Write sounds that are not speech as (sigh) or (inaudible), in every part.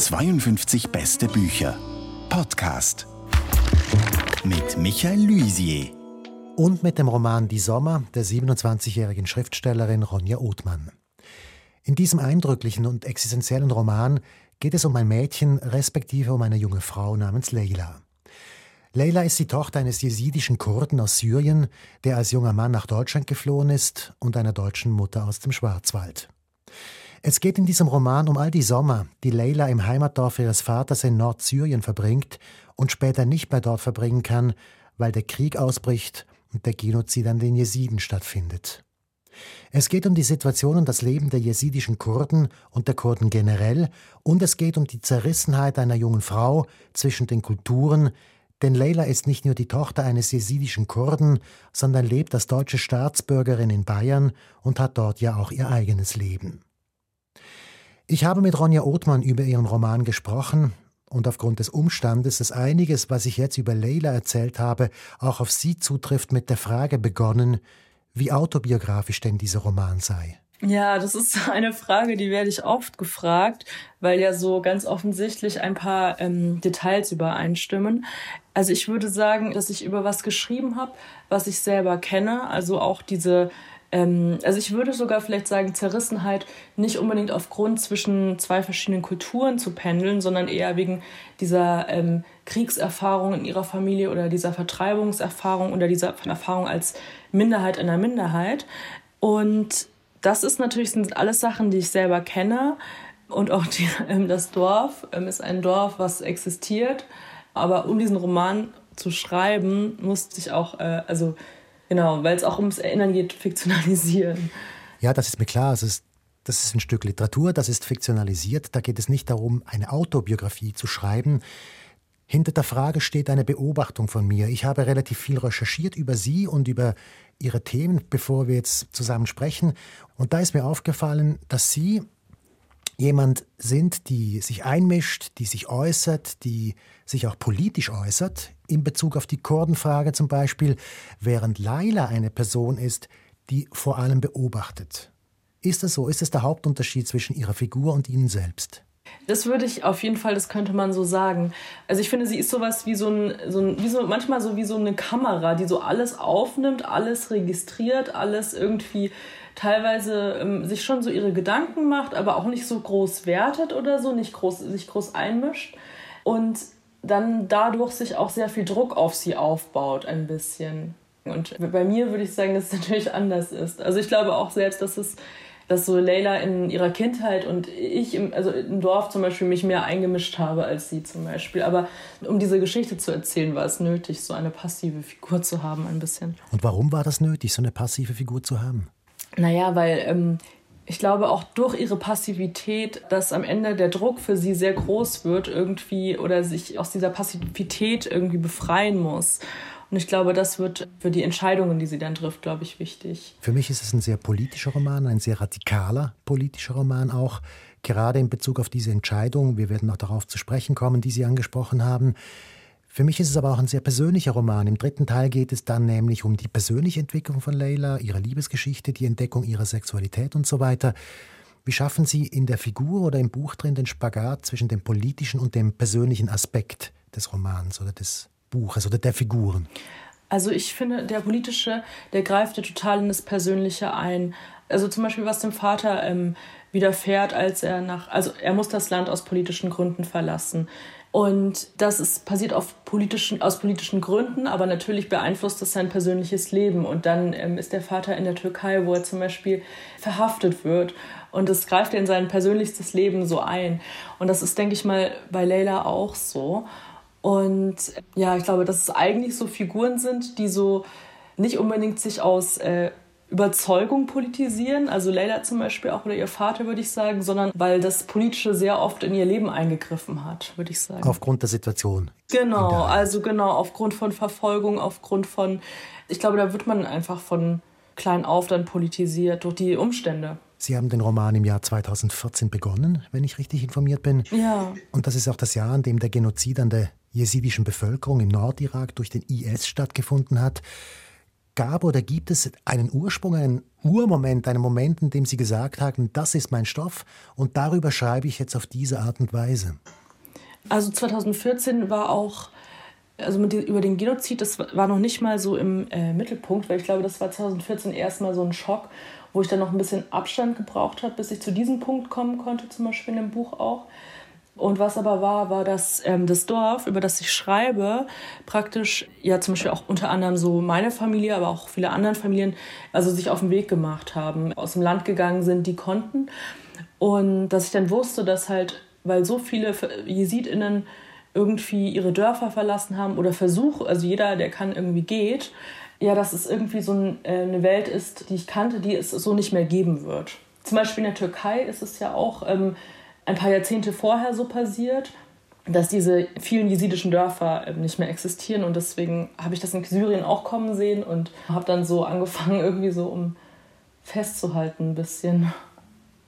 52 beste Bücher. Podcast. Mit Michael Luisier. Und mit dem Roman Die Sommer der 27-jährigen Schriftstellerin Ronja Othmann. In diesem eindrücklichen und existenziellen Roman geht es um ein Mädchen, respektive um eine junge Frau namens Leila. Leila ist die Tochter eines jesidischen Kurden aus Syrien, der als junger Mann nach Deutschland geflohen ist und einer deutschen Mutter aus dem Schwarzwald. Es geht in diesem Roman um all die Sommer, die Leila im Heimatdorf ihres Vaters in Nordsyrien verbringt und später nicht mehr dort verbringen kann, weil der Krieg ausbricht und der Genozid an den Jesiden stattfindet. Es geht um die Situation und das Leben der jesidischen Kurden und der Kurden generell und es geht um die Zerrissenheit einer jungen Frau zwischen den Kulturen, denn Leila ist nicht nur die Tochter eines jesidischen Kurden, sondern lebt als deutsche Staatsbürgerin in Bayern und hat dort ja auch ihr eigenes Leben. Ich habe mit Ronja Othmann über ihren Roman gesprochen und aufgrund des Umstandes, dass einiges, was ich jetzt über Leila erzählt habe, auch auf sie zutrifft, mit der Frage begonnen, wie autobiografisch denn dieser Roman sei. Ja, das ist (laughs) eine Frage, die werde ich oft gefragt, weil ja so ganz offensichtlich ein paar ähm, Details übereinstimmen. Also ich würde sagen, dass ich über was geschrieben habe, was ich selber kenne. Also auch diese ähm, also ich würde sogar vielleicht sagen, Zerrissenheit nicht unbedingt aufgrund zwischen zwei verschiedenen Kulturen zu pendeln, sondern eher wegen dieser ähm, Kriegserfahrung in ihrer Familie oder dieser Vertreibungserfahrung oder dieser Erfahrung als Minderheit in einer Minderheit. Und das ist natürlich sind alles Sachen, die ich selber kenne. Und auch die, (laughs) ähm, das Dorf ähm, ist ein Dorf, was existiert. Aber um diesen Roman zu schreiben, musste ich auch, äh, also Genau, weil es auch ums Erinnern geht, fiktionalisieren. Ja, das ist mir klar. Es ist, das ist ein Stück Literatur, das ist fiktionalisiert. Da geht es nicht darum, eine Autobiografie zu schreiben. Hinter der Frage steht eine Beobachtung von mir. Ich habe relativ viel recherchiert über Sie und über Ihre Themen, bevor wir jetzt zusammen sprechen. Und da ist mir aufgefallen, dass Sie jemand sind, die sich einmischt, die sich äußert, die sich auch politisch äußert, in Bezug auf die Kurdenfrage zum Beispiel, während Laila eine Person ist, die vor allem beobachtet. Ist das so? Ist das der Hauptunterschied zwischen ihrer Figur und Ihnen selbst? Das würde ich auf jeden Fall, das könnte man so sagen. Also ich finde, sie ist sowas wie so ein, so ein wie so, manchmal so wie so eine Kamera, die so alles aufnimmt, alles registriert, alles irgendwie teilweise ähm, sich schon so ihre Gedanken macht, aber auch nicht so groß wertet oder so, nicht groß, sich groß einmischt. Und dann dadurch sich auch sehr viel Druck auf sie aufbaut, ein bisschen. Und bei mir würde ich sagen, dass es (laughs) natürlich anders ist. Also ich glaube auch selbst, dass es dass so Leila in ihrer Kindheit und ich im, also im Dorf zum Beispiel mich mehr eingemischt habe als sie zum Beispiel. Aber um diese Geschichte zu erzählen, war es nötig, so eine passive Figur zu haben, ein bisschen. Und warum war das nötig, so eine passive Figur zu haben? Naja, weil ähm, ich glaube auch durch ihre Passivität, dass am Ende der Druck für sie sehr groß wird irgendwie oder sich aus dieser Passivität irgendwie befreien muss. Und ich glaube, das wird für die Entscheidungen, die sie dann trifft, glaube ich, wichtig. Für mich ist es ein sehr politischer Roman, ein sehr radikaler politischer Roman auch, gerade in Bezug auf diese Entscheidung. Wir werden noch darauf zu sprechen kommen, die Sie angesprochen haben. Für mich ist es aber auch ein sehr persönlicher Roman. Im dritten Teil geht es dann nämlich um die persönliche Entwicklung von Leila, ihre Liebesgeschichte, die Entdeckung ihrer Sexualität und so weiter. Wie schaffen Sie in der Figur oder im Buch drin den Spagat zwischen dem politischen und dem persönlichen Aspekt des Romans oder des Buches oder der Figuren? Also ich finde, der politische, der greift ja total in das Persönliche ein. Also zum Beispiel, was dem Vater ähm, widerfährt, als er nach, also er muss das Land aus politischen Gründen verlassen. Und das ist passiert politischen, aus politischen Gründen, aber natürlich beeinflusst das sein persönliches Leben. Und dann ähm, ist der Vater in der Türkei, wo er zum Beispiel verhaftet wird. Und das greift in sein persönlichstes Leben so ein. Und das ist, denke ich mal, bei Leila auch so. Und ja, ich glaube, dass es eigentlich so Figuren sind, die so nicht unbedingt sich aus äh, Überzeugung politisieren, also Leila zum Beispiel auch oder ihr Vater, würde ich sagen, sondern weil das Politische sehr oft in ihr Leben eingegriffen hat, würde ich sagen. Aufgrund der Situation. Genau, der also genau, aufgrund von Verfolgung, aufgrund von, ich glaube, da wird man einfach von klein auf dann politisiert durch die Umstände. Sie haben den Roman im Jahr 2014 begonnen, wenn ich richtig informiert bin. Ja. Und das ist auch das Jahr, an dem der Genozid an der jesidischen Bevölkerung im Nordirak durch den IS stattgefunden hat. Gab oder gibt es einen Ursprung, einen Urmoment, einen Moment, in dem Sie gesagt haben, das ist mein Stoff und darüber schreibe ich jetzt auf diese Art und Weise? Also 2014 war auch, also mit, über den Genozid, das war noch nicht mal so im äh, Mittelpunkt, weil ich glaube, das war 2014 erstmal so ein Schock, wo ich dann noch ein bisschen Abstand gebraucht habe, bis ich zu diesem Punkt kommen konnte, zum Beispiel in dem Buch auch. Und was aber war, war, dass ähm, das Dorf, über das ich schreibe, praktisch ja zum Beispiel auch unter anderem so meine Familie, aber auch viele andere Familien, also sich auf den Weg gemacht haben, aus dem Land gegangen sind, die konnten. Und dass ich dann wusste, dass halt, weil so viele JesidInnen irgendwie ihre Dörfer verlassen haben oder versuchen, also jeder, der kann, irgendwie geht, ja, dass es irgendwie so ein, äh, eine Welt ist, die ich kannte, die es so nicht mehr geben wird. Zum Beispiel in der Türkei ist es ja auch ähm, ein paar Jahrzehnte vorher so passiert, dass diese vielen jesidischen Dörfer ähm, nicht mehr existieren. Und deswegen habe ich das in Syrien auch kommen sehen und habe dann so angefangen, (laughs) irgendwie so um festzuhalten ein bisschen.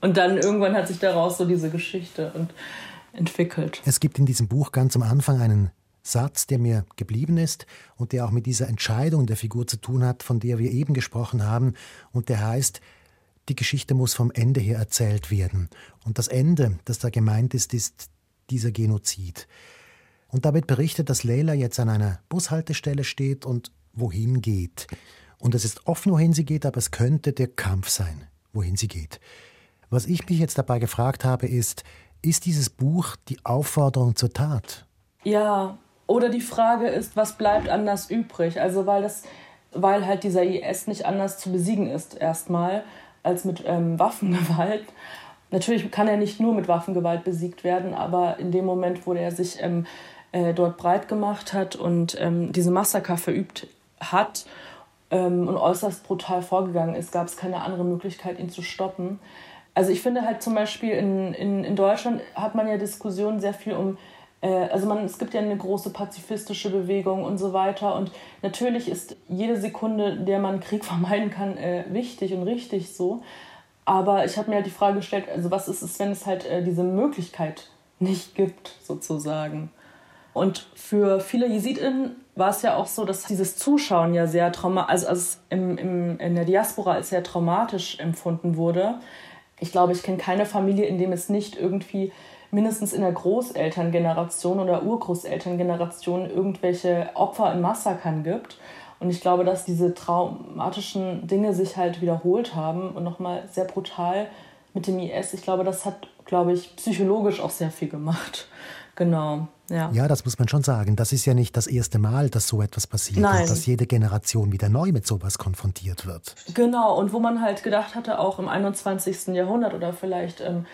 Und dann irgendwann hat sich daraus so diese Geschichte und entwickelt. Es gibt in diesem Buch ganz am Anfang einen Satz, der mir geblieben ist und der auch mit dieser Entscheidung der Figur zu tun hat, von der wir eben gesprochen haben. Und der heißt, die Geschichte muss vom Ende her erzählt werden. Und das Ende, das da gemeint ist, ist dieser Genozid. Und da wird berichtet, dass Leila jetzt an einer Bushaltestelle steht und wohin geht. Und es ist offen, wohin sie geht, aber es könnte der Kampf sein, wohin sie geht. Was ich mich jetzt dabei gefragt habe, ist, ist dieses Buch die Aufforderung zur Tat? Ja, oder die Frage ist, was bleibt anders übrig? Also weil das, weil halt dieser IS nicht anders zu besiegen ist erstmal als mit ähm, (laughs) Waffengewalt. Natürlich kann er nicht nur mit Waffengewalt besiegt werden, aber in dem Moment, wo er sich ähm, äh, dort breit gemacht hat und ähm, diese Massaker verübt hat ähm, und äußerst brutal vorgegangen ist, gab es keine andere Möglichkeit, ihn zu stoppen. Also ich finde halt zum Beispiel in, in, in Deutschland hat man ja Diskussionen sehr viel um also man, es gibt ja eine große pazifistische Bewegung und so weiter. Und natürlich ist jede Sekunde, der man Krieg (laughs) vermeiden kann, äh, wichtig und richtig so. Aber ich habe mir halt die Frage gestellt, also was ist es, wenn es halt äh, diese Möglichkeit nicht gibt, sozusagen. Und für viele JesidInnen war es ja auch so, dass dieses Zuschauen ja sehr traumatisch, also, also im, im, in der Diaspora als sehr traumatisch empfunden wurde. Ich glaube, ich kenne keine Familie, in dem es nicht irgendwie mindestens in der Großelterngeneration oder Urgroßelterngeneration irgendwelche Opfer in Massakern gibt. Und ich glaube, dass diese traumatischen Dinge sich halt wiederholt haben und nochmal sehr brutal mit dem IS. Ich glaube, das hat, glaube ich, psychologisch auch sehr viel gemacht. (laughs) Genau. Ja. ja, das muss man schon sagen. Das ist ja nicht das erste Mal, dass so etwas passiert Nein. und dass jede Generation wieder neu mit sowas konfrontiert wird. Genau, und wo man halt gedacht hatte, auch im 21. Jahrhundert oder vielleicht ähm,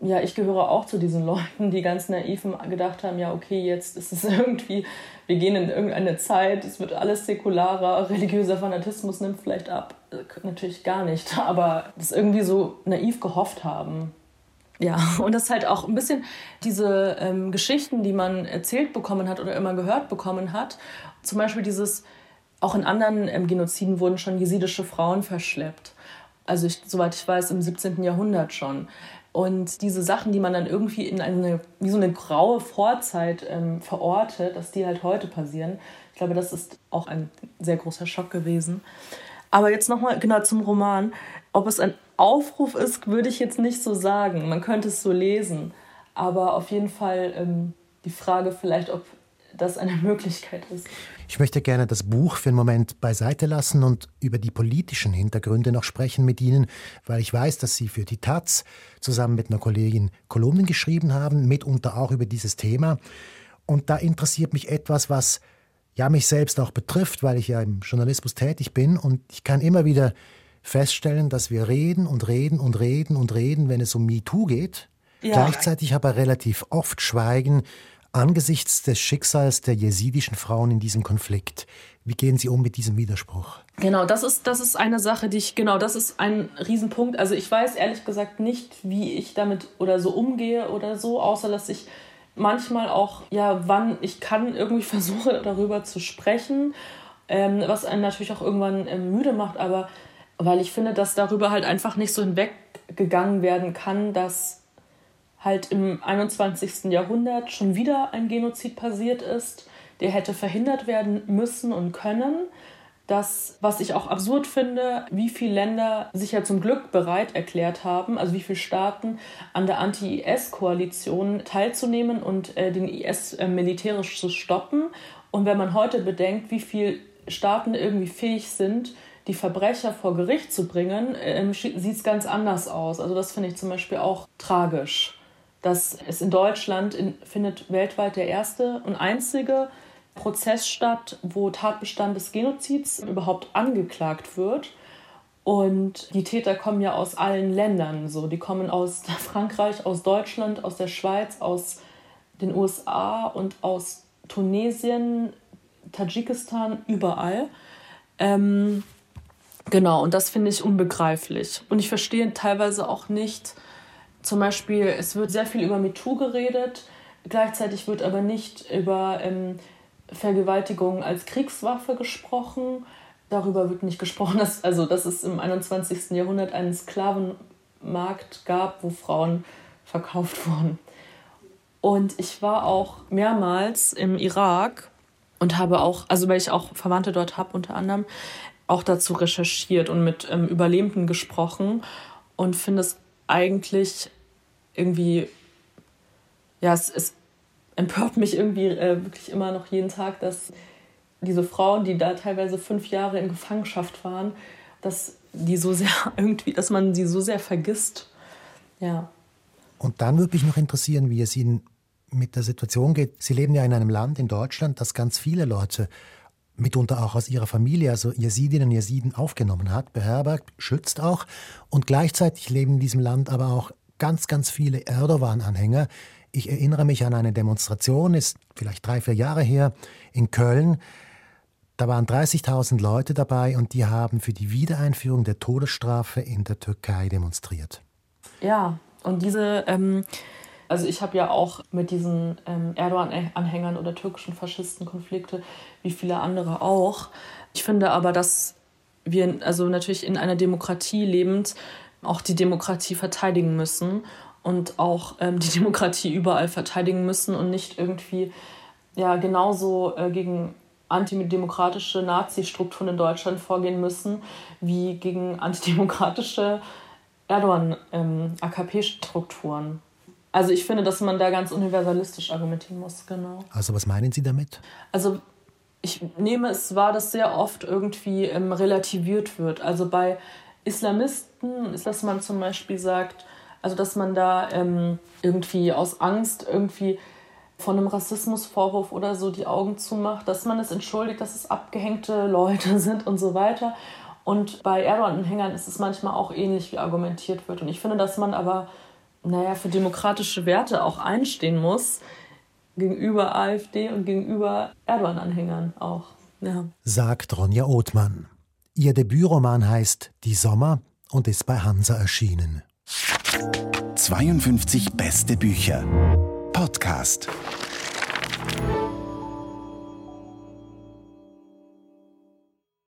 ja, ich gehöre auch zu diesen (laughs) Leuten, die ganz naiv gedacht haben, ja, okay, jetzt ist es (laughs) irgendwie, wir gehen in irgendeine Zeit, es wird alles säkularer, religiöser Fanatismus nimmt vielleicht ab. Natürlich gar nicht, (laughs) aber das irgendwie so naiv gehofft haben. Ja, und das halt auch ein bisschen diese ähm, Geschichten, die man erzählt bekommen hat oder immer gehört bekommen hat. Zum Beispiel dieses, auch in anderen ähm, Genoziden wurden schon jesidische Frauen verschleppt. Also ich, soweit ich weiß, im 17. Jahrhundert schon. Und diese Sachen, die man dann irgendwie in eine, wie so eine graue Vorzeit ähm, verortet, dass die halt heute passieren, ich glaube, das ist auch ein sehr großer Schock gewesen. Aber jetzt nochmal genau zum Roman. Ob es ein Aufruf ist, würde ich jetzt nicht so sagen. Man könnte es so lesen. Aber auf jeden Fall ähm, die Frage vielleicht, ob das eine (laughs) Möglichkeit ist. Ich möchte gerne das Buch für einen Moment beiseite lassen und über die politischen Hintergründe noch sprechen mit Ihnen, weil ich weiß, dass Sie für die Taz zusammen mit einer Kollegin Kolumnen geschrieben haben, mitunter auch über dieses Thema. Und da interessiert mich etwas, was ja mich selbst auch betrifft, weil ich ja im Journalismus tätig bin und ich kann immer wieder feststellen, dass wir reden und reden und reden und reden, wenn es um MeToo geht. Ja. Gleichzeitig aber relativ oft schweigen, angesichts des Schicksals der jesidischen Frauen in diesem Konflikt. Wie gehen Sie um mit diesem Widerspruch? Genau, das ist, das ist eine Sache, die ich, genau, das ist ein Riesenpunkt. Also ich weiß ehrlich gesagt nicht, wie ich damit oder so umgehe oder so, außer dass ich manchmal auch, ja, wann ich kann, irgendwie (laughs) versuche darüber zu sprechen, ähm, was einen natürlich auch irgendwann ähm, müde macht, aber weil ich finde, dass darüber halt einfach nicht so hinweggegangen werden kann, dass halt im 21. Jahrhundert schon wieder ein Genozid passiert ist, der hätte verhindert werden müssen und können. dass, was ich auch absurd finde, wie viele Länder sich ja zum Glück bereit erklärt haben, also wie viele Staaten an der Anti-IS-Koalition teilzunehmen und äh, den IS äh, militärisch zu stoppen. Und wenn man heute bedenkt, wie viele Staaten irgendwie fähig sind, die Verbrecher vor Gericht zu bringen, äh, sieht es ganz anders aus. Also das finde ich zum Beispiel auch tragisch. Dass es in Deutschland in, findet weltweit der erste und einzige Prozess statt, wo Tatbestand des Genozids überhaupt angeklagt wird. Und die Täter kommen ja aus allen Ländern. So. Die kommen aus (laughs) Frankreich, aus Deutschland, aus der Schweiz, aus den USA und aus Tunesien, Tadschikistan, überall. Ähm, genau, und das finde ich unbegreiflich. Und ich verstehe teilweise auch nicht, zum Beispiel, es wird sehr viel über MeToo geredet, gleichzeitig wird aber nicht über ähm, Vergewaltigung als Kriegswaffe gesprochen. Darüber wird nicht gesprochen, dass, also, dass es im 21. Jahrhundert einen Sklavenmarkt gab, wo Frauen verkauft wurden. Und ich war auch mehrmals im Irak und habe auch, also weil ich auch Verwandte dort habe unter anderem, auch dazu recherchiert und mit ähm, Überlebenden gesprochen und finde es eigentlich irgendwie, ja, es ist empört mich irgendwie äh, wirklich immer noch jeden Tag, dass diese Frauen, die da teilweise fünf Jahre in Gefangenschaft waren, dass die so sehr (laughs) irgendwie, dass man sie so sehr vergisst. Ja. Und dann würde mich noch interessieren, wie es Ihnen mit der Situation geht. Sie leben ja in einem Land, in Deutschland, das ganz viele Leute, mitunter auch aus ihrer Familie, also Jesidinnen und Jesiden, aufgenommen hat, beherbergt, schützt auch. Und gleichzeitig leben in diesem Land aber auch ganz, ganz viele Erdogan-Anhänger, ich erinnere mich an eine Demonstration, ist vielleicht drei, vier Jahre her, in Köln. Da waren 30.000 Leute dabei und die haben für die Wiedereinführung der Todesstrafe in der Türkei demonstriert. Ja, und diese, ähm, also ich habe ja auch mit diesen ähm, Erdogan-Anhängern oder türkischen Faschisten Konflikte, wie viele andere auch. Ich finde aber, dass wir also natürlich in einer Demokratie lebend auch die Demokratie verteidigen müssen und auch ähm, die (laughs) Demokratie überall verteidigen müssen und nicht irgendwie ja genauso äh, gegen antidemokratische Nazi-Strukturen in Deutschland vorgehen müssen wie gegen antidemokratische Erdogan-AKP-Strukturen. Ähm, also ich finde, dass man da ganz universalistisch argumentieren muss, genau. Also was meinen Sie damit? Also ich nehme es wahr, dass sehr oft irgendwie ähm, relativiert wird. Also bei Islamisten ist, dass man zum Beispiel sagt, also dass man da ähm, irgendwie aus Angst irgendwie von einem Rassismusvorwurf oder so die Augen zumacht, dass man es entschuldigt, dass es abgehängte Leute (laughs) sind und so weiter. Und bei Erdogan-Anhängern ist es manchmal auch ähnlich, wie argumentiert wird. Und ich finde, dass man aber, naja, für demokratische Werte auch einstehen muss, gegenüber AfD und gegenüber Erdogan-Anhängern auch. Ja. Sagt Ronja Othmann. Ihr Debütroman heißt Die Sommer und ist bei Hansa erschienen. 52 beste Bücher. Podcast.